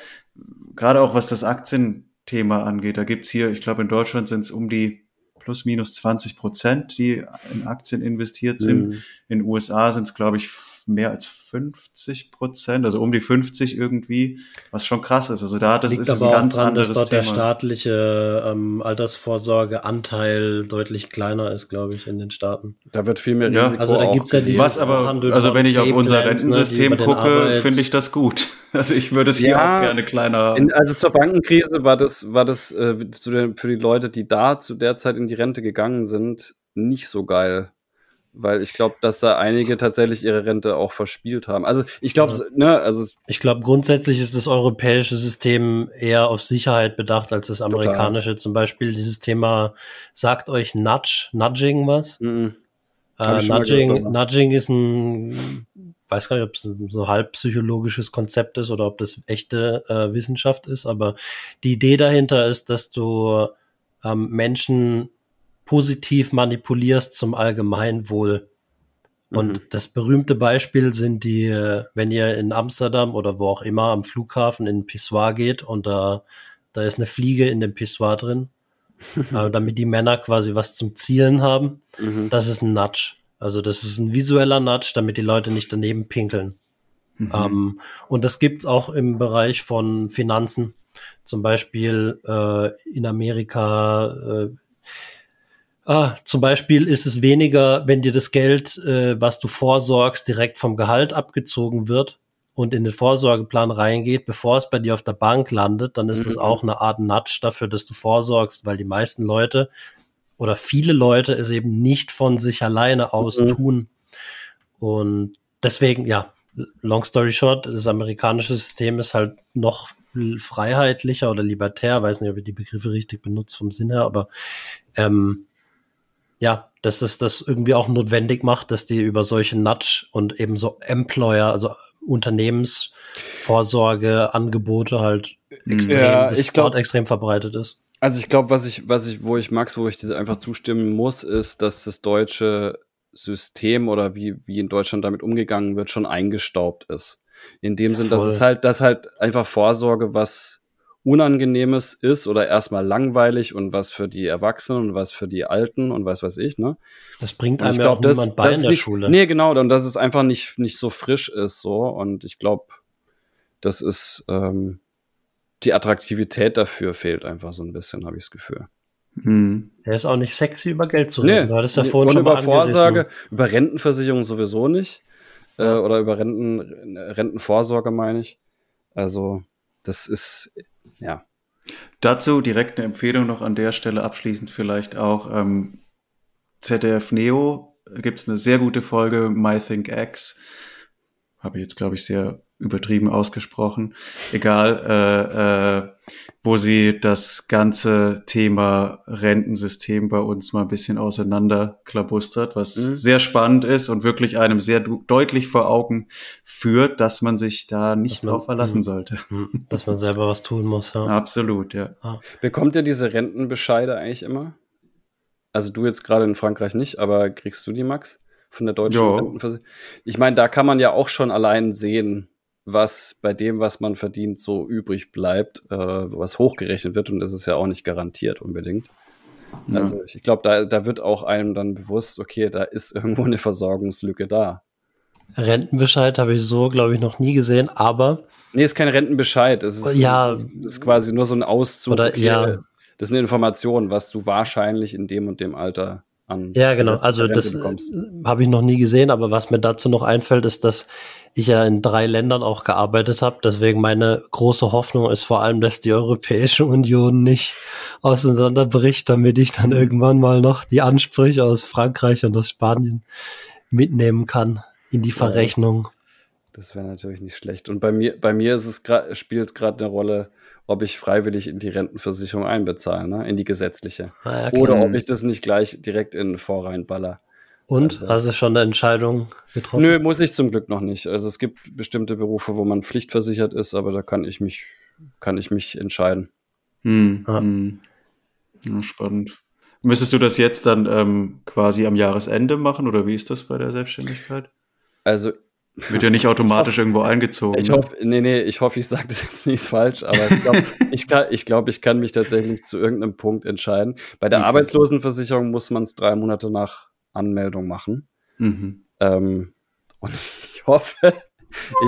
gerade auch was das Aktienthema angeht, da gibt's hier, ich glaube in Deutschland sind es um die plus minus 20 Prozent, die in Aktien investiert sind. Mhm. In den USA sind es, glaube ich, mehr als 50 Prozent, also um die 50 irgendwie, was schon krass ist. Also da das Liegt ist aber ein ganz auch dran, anderes dass dort Thema. der staatliche ähm, Altersvorsorgeanteil deutlich kleiner ist, glaube ich, in den Staaten. Da wird viel mehr ja. Risiko Also da gibt's ja dieses was aber, also wenn ich auf unser ne, Rentensystem ne, gucke, finde ich das gut. Also ich würde es hier ja, auch gerne kleiner haben. In, also zur Bankenkrise war das, war das äh, den, für die Leute, die da zu der Zeit in die Rente gegangen sind, nicht so geil weil ich glaube, dass da einige tatsächlich ihre Rente auch verspielt haben. Also ich glaube, ja. ne, also ich glaube grundsätzlich ist das europäische System eher auf Sicherheit bedacht als das amerikanische. Total. Zum Beispiel dieses Thema sagt euch Nudge, Nudging was? Mhm. Äh, Nudging, Nudging ist ein, weiß gar nicht, ob es ein so halb psychologisches Konzept ist oder ob das echte äh, Wissenschaft ist, aber die Idee dahinter ist, dass du ähm, Menschen positiv manipulierst zum Allgemeinwohl. Und mhm. das berühmte Beispiel sind die, äh, wenn ihr in Amsterdam oder wo auch immer am Flughafen in Pissoir geht und da, da ist eine Fliege in dem Pissoir drin, äh, damit die Männer quasi was zum Zielen haben. Mhm. Das ist ein Nudge. Also das ist ein visueller Nudge, damit die Leute nicht daneben pinkeln. Mhm. Ähm, und das gibt's auch im Bereich von Finanzen. Zum Beispiel äh, in Amerika äh, Ah, zum Beispiel ist es weniger, wenn dir das Geld, äh, was du vorsorgst, direkt vom Gehalt abgezogen wird und in den Vorsorgeplan reingeht, bevor es bei dir auf der Bank landet, dann ist mhm. das auch eine Art Nudge dafür, dass du vorsorgst, weil die meisten Leute oder viele Leute es eben nicht von sich alleine aus mhm. tun. Und deswegen, ja, long story short, das amerikanische System ist halt noch freiheitlicher oder libertär, weiß nicht, ob ich die Begriffe richtig benutze vom Sinn her, aber ähm, ja, dass es das irgendwie auch notwendig macht, dass die über solche Nudge und eben so Employer, also Unternehmensvorsorge, Angebote halt extrem, ja, ich glaub, extrem verbreitet ist. Also ich glaube, was ich, was ich, wo ich Max, wo ich dir einfach zustimmen muss, ist, dass das deutsche System oder wie, wie in Deutschland damit umgegangen wird, schon eingestaubt ist. In dem ja, Sinn, dass es halt, dass halt einfach Vorsorge was Unangenehmes ist oder erstmal langweilig und was für die Erwachsenen und was für die Alten und was weiß ich, ne? Das bringt einem ja auch das, niemand bei in der nicht, Schule. Nee, genau, und dass es einfach nicht, nicht so frisch ist, so. Und ich glaube, das ist, ähm, die Attraktivität dafür fehlt einfach so ein bisschen, habe ich das Gefühl. Hm. Er ist auch nicht sexy, über Geld zu reden. Nee, du hattest ja vorhin und schon über Vorsage, über Rentenversicherung sowieso nicht. Äh, oder über Renten, Rentenvorsorge meine ich. Also, das ist ja. Dazu direkt eine Empfehlung noch an der Stelle abschließend vielleicht auch. Ähm, ZDF Neo gibt es eine sehr gute Folge, My Think X. Habe ich jetzt, glaube ich, sehr übertrieben ausgesprochen. Egal, äh, äh, wo sie das ganze Thema Rentensystem bei uns mal ein bisschen auseinanderklabustert, was mhm. sehr spannend ist und wirklich einem sehr deutlich vor Augen führt, dass man sich da nicht man, drauf verlassen mh, sollte. Dass man selber was tun muss, ja. Absolut, ja. Ah. Bekommt ihr diese Rentenbescheide eigentlich immer? Also du jetzt gerade in Frankreich nicht, aber kriegst du die, Max? Von der deutschen Rentenversicherung? Ich meine, da kann man ja auch schon allein sehen, was bei dem, was man verdient, so übrig bleibt, äh, was hochgerechnet wird. Und das ist ja auch nicht garantiert unbedingt. Ja. Also ich glaube, da, da wird auch einem dann bewusst, okay, da ist irgendwo eine Versorgungslücke da. Rentenbescheid habe ich so, glaube ich, noch nie gesehen, aber. Nee, ist kein Rentenbescheid. Es ist, ja, das ist quasi nur so ein Auszug. Oder, okay, ja. Das ist eine Information, was du wahrscheinlich in dem und dem Alter an. Ja, genau. Also das habe ich noch nie gesehen, aber was mir dazu noch einfällt, ist, dass ich ja in drei Ländern auch gearbeitet habe. Deswegen meine große Hoffnung ist vor allem, dass die Europäische Union nicht auseinanderbricht, damit ich dann irgendwann mal noch die Ansprüche aus Frankreich und aus Spanien mitnehmen kann in die Verrechnung. Das wäre natürlich nicht schlecht. Und bei mir, bei mir ist es spielt gerade eine Rolle, ob ich freiwillig in die Rentenversicherung einbezahle, ne? in die gesetzliche. Ah, ja, Oder ob ich das nicht gleich direkt in den Vorrein baller. Und? Also, hast du schon eine Entscheidung getroffen? Nö, muss ich zum Glück noch nicht. Also es gibt bestimmte Berufe, wo man pflichtversichert ist, aber da kann ich mich, kann ich mich entscheiden. Hm, ah. hm. Ja, spannend. Müsstest du das jetzt dann ähm, quasi am Jahresende machen oder wie ist das bei der Selbstständigkeit? Also wird ja nicht automatisch hoffe, irgendwo eingezogen. Ich ne? hoffe, nee, nee, ich hoffe, ich sage das jetzt nicht falsch, aber ich glaube, ich, kann, ich, glaub, ich kann mich tatsächlich zu irgendeinem Punkt entscheiden. Bei der mhm. Arbeitslosenversicherung muss man es drei Monate nach Anmeldung machen. Mhm. Ähm, und ich hoffe,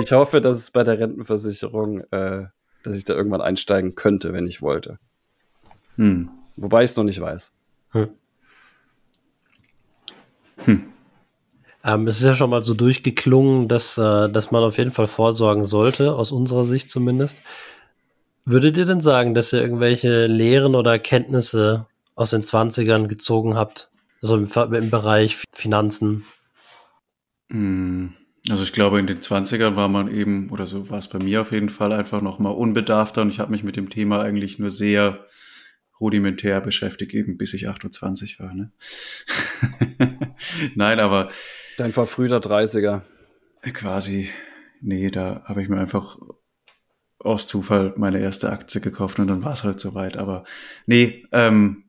ich hoffe, dass es bei der Rentenversicherung, äh, dass ich da irgendwann einsteigen könnte, wenn ich wollte. Hm. Wobei ich es noch nicht weiß. Hm. Hm. Ähm, es ist ja schon mal so durchgeklungen, dass, äh, dass man auf jeden Fall vorsorgen sollte, aus unserer Sicht zumindest. Würdet ihr denn sagen, dass ihr irgendwelche Lehren oder Erkenntnisse aus den 20ern gezogen habt Also im, im Bereich Finanzen. Hm. Also ich glaube, in den 20ern war man eben, oder so war es bei mir auf jeden Fall, einfach noch mal unbedarfter und ich habe mich mit dem Thema eigentlich nur sehr rudimentär beschäftigt, eben bis ich 28 war. Ne? Nein, aber. Dein verfrühter 30er. Quasi. Nee, da habe ich mir einfach aus Zufall meine erste Aktie gekauft und dann war es halt soweit. Aber nee, ähm,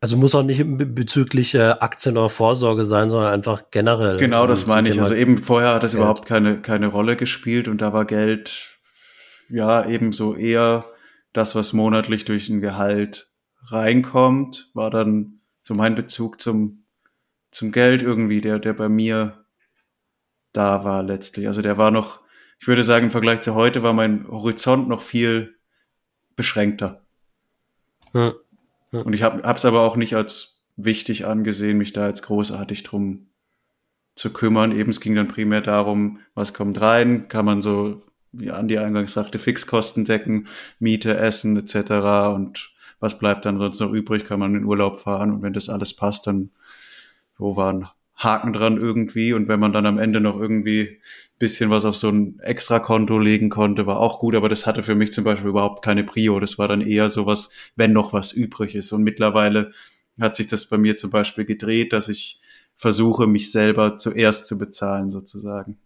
also muss auch nicht bezüglich äh, Aktien oder Vorsorge sein, sondern einfach generell. Genau, das meine ich. Also eben vorher hat das Geld. überhaupt keine, keine Rolle gespielt und da war Geld ja eben so eher das, was monatlich durch ein Gehalt reinkommt, war dann so mein Bezug zum, zum Geld irgendwie, der, der bei mir da war letztlich. Also der war noch, ich würde sagen, im Vergleich zu heute war mein Horizont noch viel beschränkter. Hm. Und ich habe es aber auch nicht als wichtig angesehen, mich da jetzt großartig drum zu kümmern. Eben es ging dann primär darum, was kommt rein, kann man so, wie Andi eingangs sagte, Fixkosten decken, Miete, Essen etc. Und was bleibt dann sonst noch übrig, kann man in den Urlaub fahren und wenn das alles passt, dann wo war ein Haken dran irgendwie und wenn man dann am Ende noch irgendwie bisschen was auf so ein Extrakonto legen konnte, war auch gut, aber das hatte für mich zum Beispiel überhaupt keine Prio. Das war dann eher sowas, wenn noch was übrig ist. Und mittlerweile hat sich das bei mir zum Beispiel gedreht, dass ich versuche, mich selber zuerst zu bezahlen, sozusagen.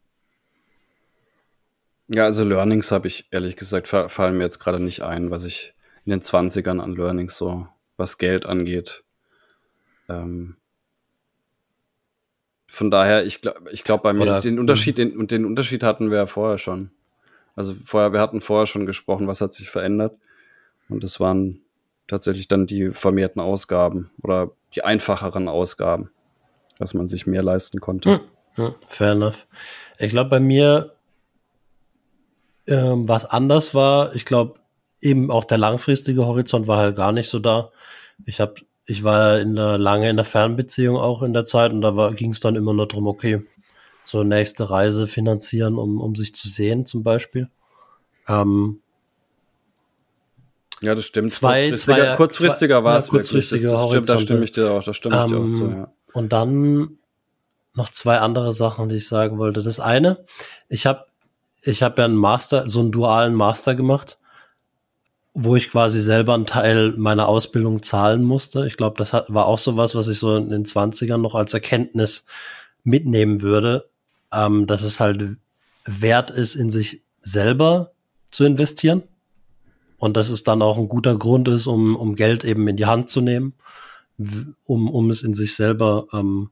Ja, also Learnings habe ich ehrlich gesagt, fallen mir jetzt gerade nicht ein, was ich in den 20ern an Learnings so, was Geld angeht. Ähm, von daher, ich glaube, ich glaube bei mir, Oder, den Unterschied, den, und den Unterschied hatten wir ja vorher schon. Also vorher, wir hatten vorher schon gesprochen, was hat sich verändert. Und das waren tatsächlich dann die vermehrten Ausgaben oder die einfacheren Ausgaben, dass man sich mehr leisten konnte. Hm, hm, fair enough. Ich glaube, bei mir, ähm, was anders war, ich glaube, eben auch der langfristige Horizont war halt gar nicht so da. Ich habe ich war in der, lange in der Fernbeziehung auch in der Zeit und da ging es dann immer nur darum, okay, so nächste Reise finanzieren, um, um sich zu sehen zum Beispiel. Ähm, ja, das stimmt. Zwei, kurzfristiger, zwei, kurzfristiger war es. Kurzfristiger das, das stimmt, da stimme ich dir auch, da stimme ich dir auch zu, ähm, ja. Und dann noch zwei andere Sachen, die ich sagen wollte. Das eine, ich habe ich hab ja einen Master, so einen dualen Master gemacht wo ich quasi selber einen Teil meiner Ausbildung zahlen musste. Ich glaube, das war auch so was, was ich so in den 20ern noch als Erkenntnis mitnehmen würde, ähm, dass es halt wert ist, in sich selber zu investieren. Und dass es dann auch ein guter Grund ist, um, um Geld eben in die Hand zu nehmen, um, um es in sich selber, ähm,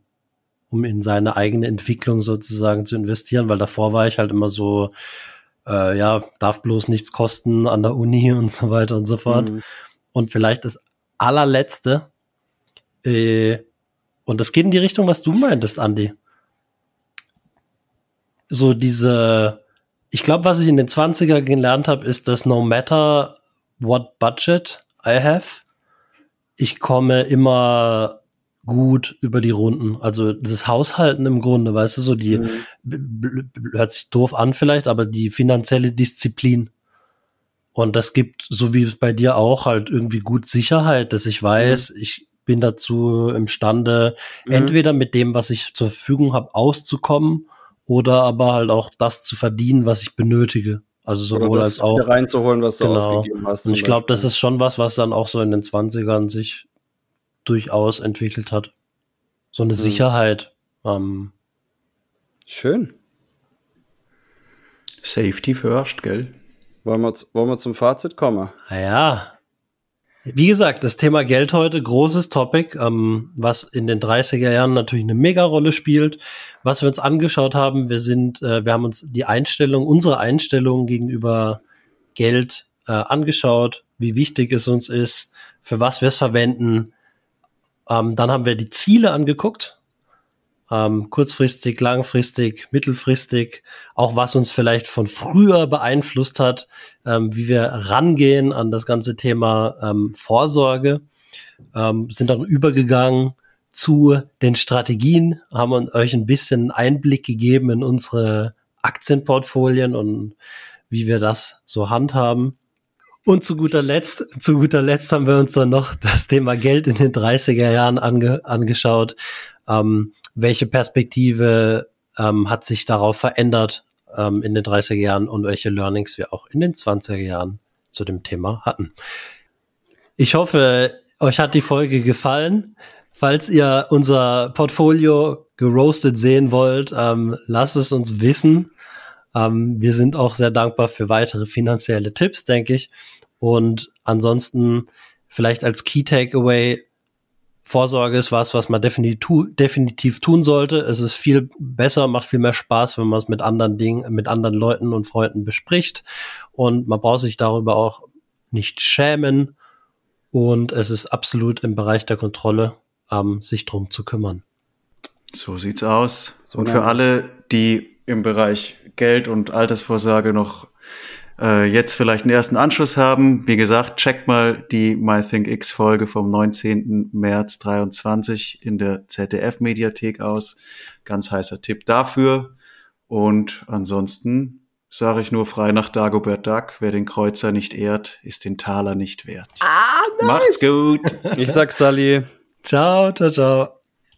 um in seine eigene Entwicklung sozusagen zu investieren, weil davor war ich halt immer so, äh, ja, darf bloß nichts kosten an der Uni und so weiter und so fort. Mhm. Und vielleicht das allerletzte, äh, und das geht in die Richtung, was du meintest, Andy. So diese, ich glaube, was ich in den 20er gelernt habe, ist, dass no matter what budget I have, ich komme immer gut über die Runden. Also das Haushalten im Grunde, weißt du, so die mhm. hört sich doof an vielleicht, aber die finanzielle Disziplin. Und das gibt, so wie bei dir auch, halt irgendwie gut Sicherheit, dass ich weiß, mhm. ich bin dazu imstande, mhm. entweder mit dem, was ich zur Verfügung habe, auszukommen oder aber halt auch das zu verdienen, was ich benötige. Also sowohl als auch reinzuholen, was du genau. ausgegeben hast. Und ich glaube, das ist schon was, was dann auch so in den 20ern sich durchaus entwickelt hat. So eine mhm. Sicherheit. Ähm, Schön. Safety first, gell? Wollen wir, wollen wir zum Fazit kommen? Ja. Wie gesagt, das Thema Geld heute, großes Topic, ähm, was in den 30er Jahren natürlich eine Mega-Rolle spielt. Was wir uns angeschaut haben, wir sind, äh, wir haben uns die Einstellung, unsere Einstellung gegenüber Geld äh, angeschaut, wie wichtig es uns ist, für was wir es verwenden, ähm, dann haben wir die Ziele angeguckt. Ähm, kurzfristig, langfristig, mittelfristig, auch was uns vielleicht von früher beeinflusst hat, ähm, wie wir rangehen an das ganze Thema ähm, Vorsorge, ähm, sind dann übergegangen zu den Strategien, haben euch ein bisschen Einblick gegeben in unsere Aktienportfolien und wie wir das so handhaben. Und zu guter Letzt, zu guter Letzt haben wir uns dann noch das Thema Geld in den 30er Jahren ange, angeschaut. Ähm, welche Perspektive ähm, hat sich darauf verändert ähm, in den 30er Jahren und welche Learnings wir auch in den 20er Jahren zu dem Thema hatten. Ich hoffe, euch hat die Folge gefallen. Falls ihr unser Portfolio geroastet sehen wollt, ähm, lasst es uns wissen. Ähm, wir sind auch sehr dankbar für weitere finanzielle Tipps, denke ich. Und ansonsten vielleicht als Key Takeaway, Vorsorge ist was, was man definitiv, definitiv tun sollte. Es ist viel besser, macht viel mehr Spaß, wenn man es mit anderen Dingen, mit anderen Leuten und Freunden bespricht. Und man braucht sich darüber auch nicht schämen. Und es ist absolut im Bereich der Kontrolle, ähm, sich drum zu kümmern. So sieht's aus. So und für alle, die im Bereich Geld und Altersvorsorge noch äh, jetzt vielleicht einen ersten Anschluss haben, wie gesagt, checkt mal die MyThinkX Folge vom 19. März 23 in der ZDF Mediathek aus. Ganz heißer Tipp dafür. Und ansonsten sage ich nur frei nach Dagobert Duck. Wer den Kreuzer nicht ehrt, ist den Taler nicht wert. Ah, nice. Macht's gut. Ich sag Sally. Ciao, ciao, ciao.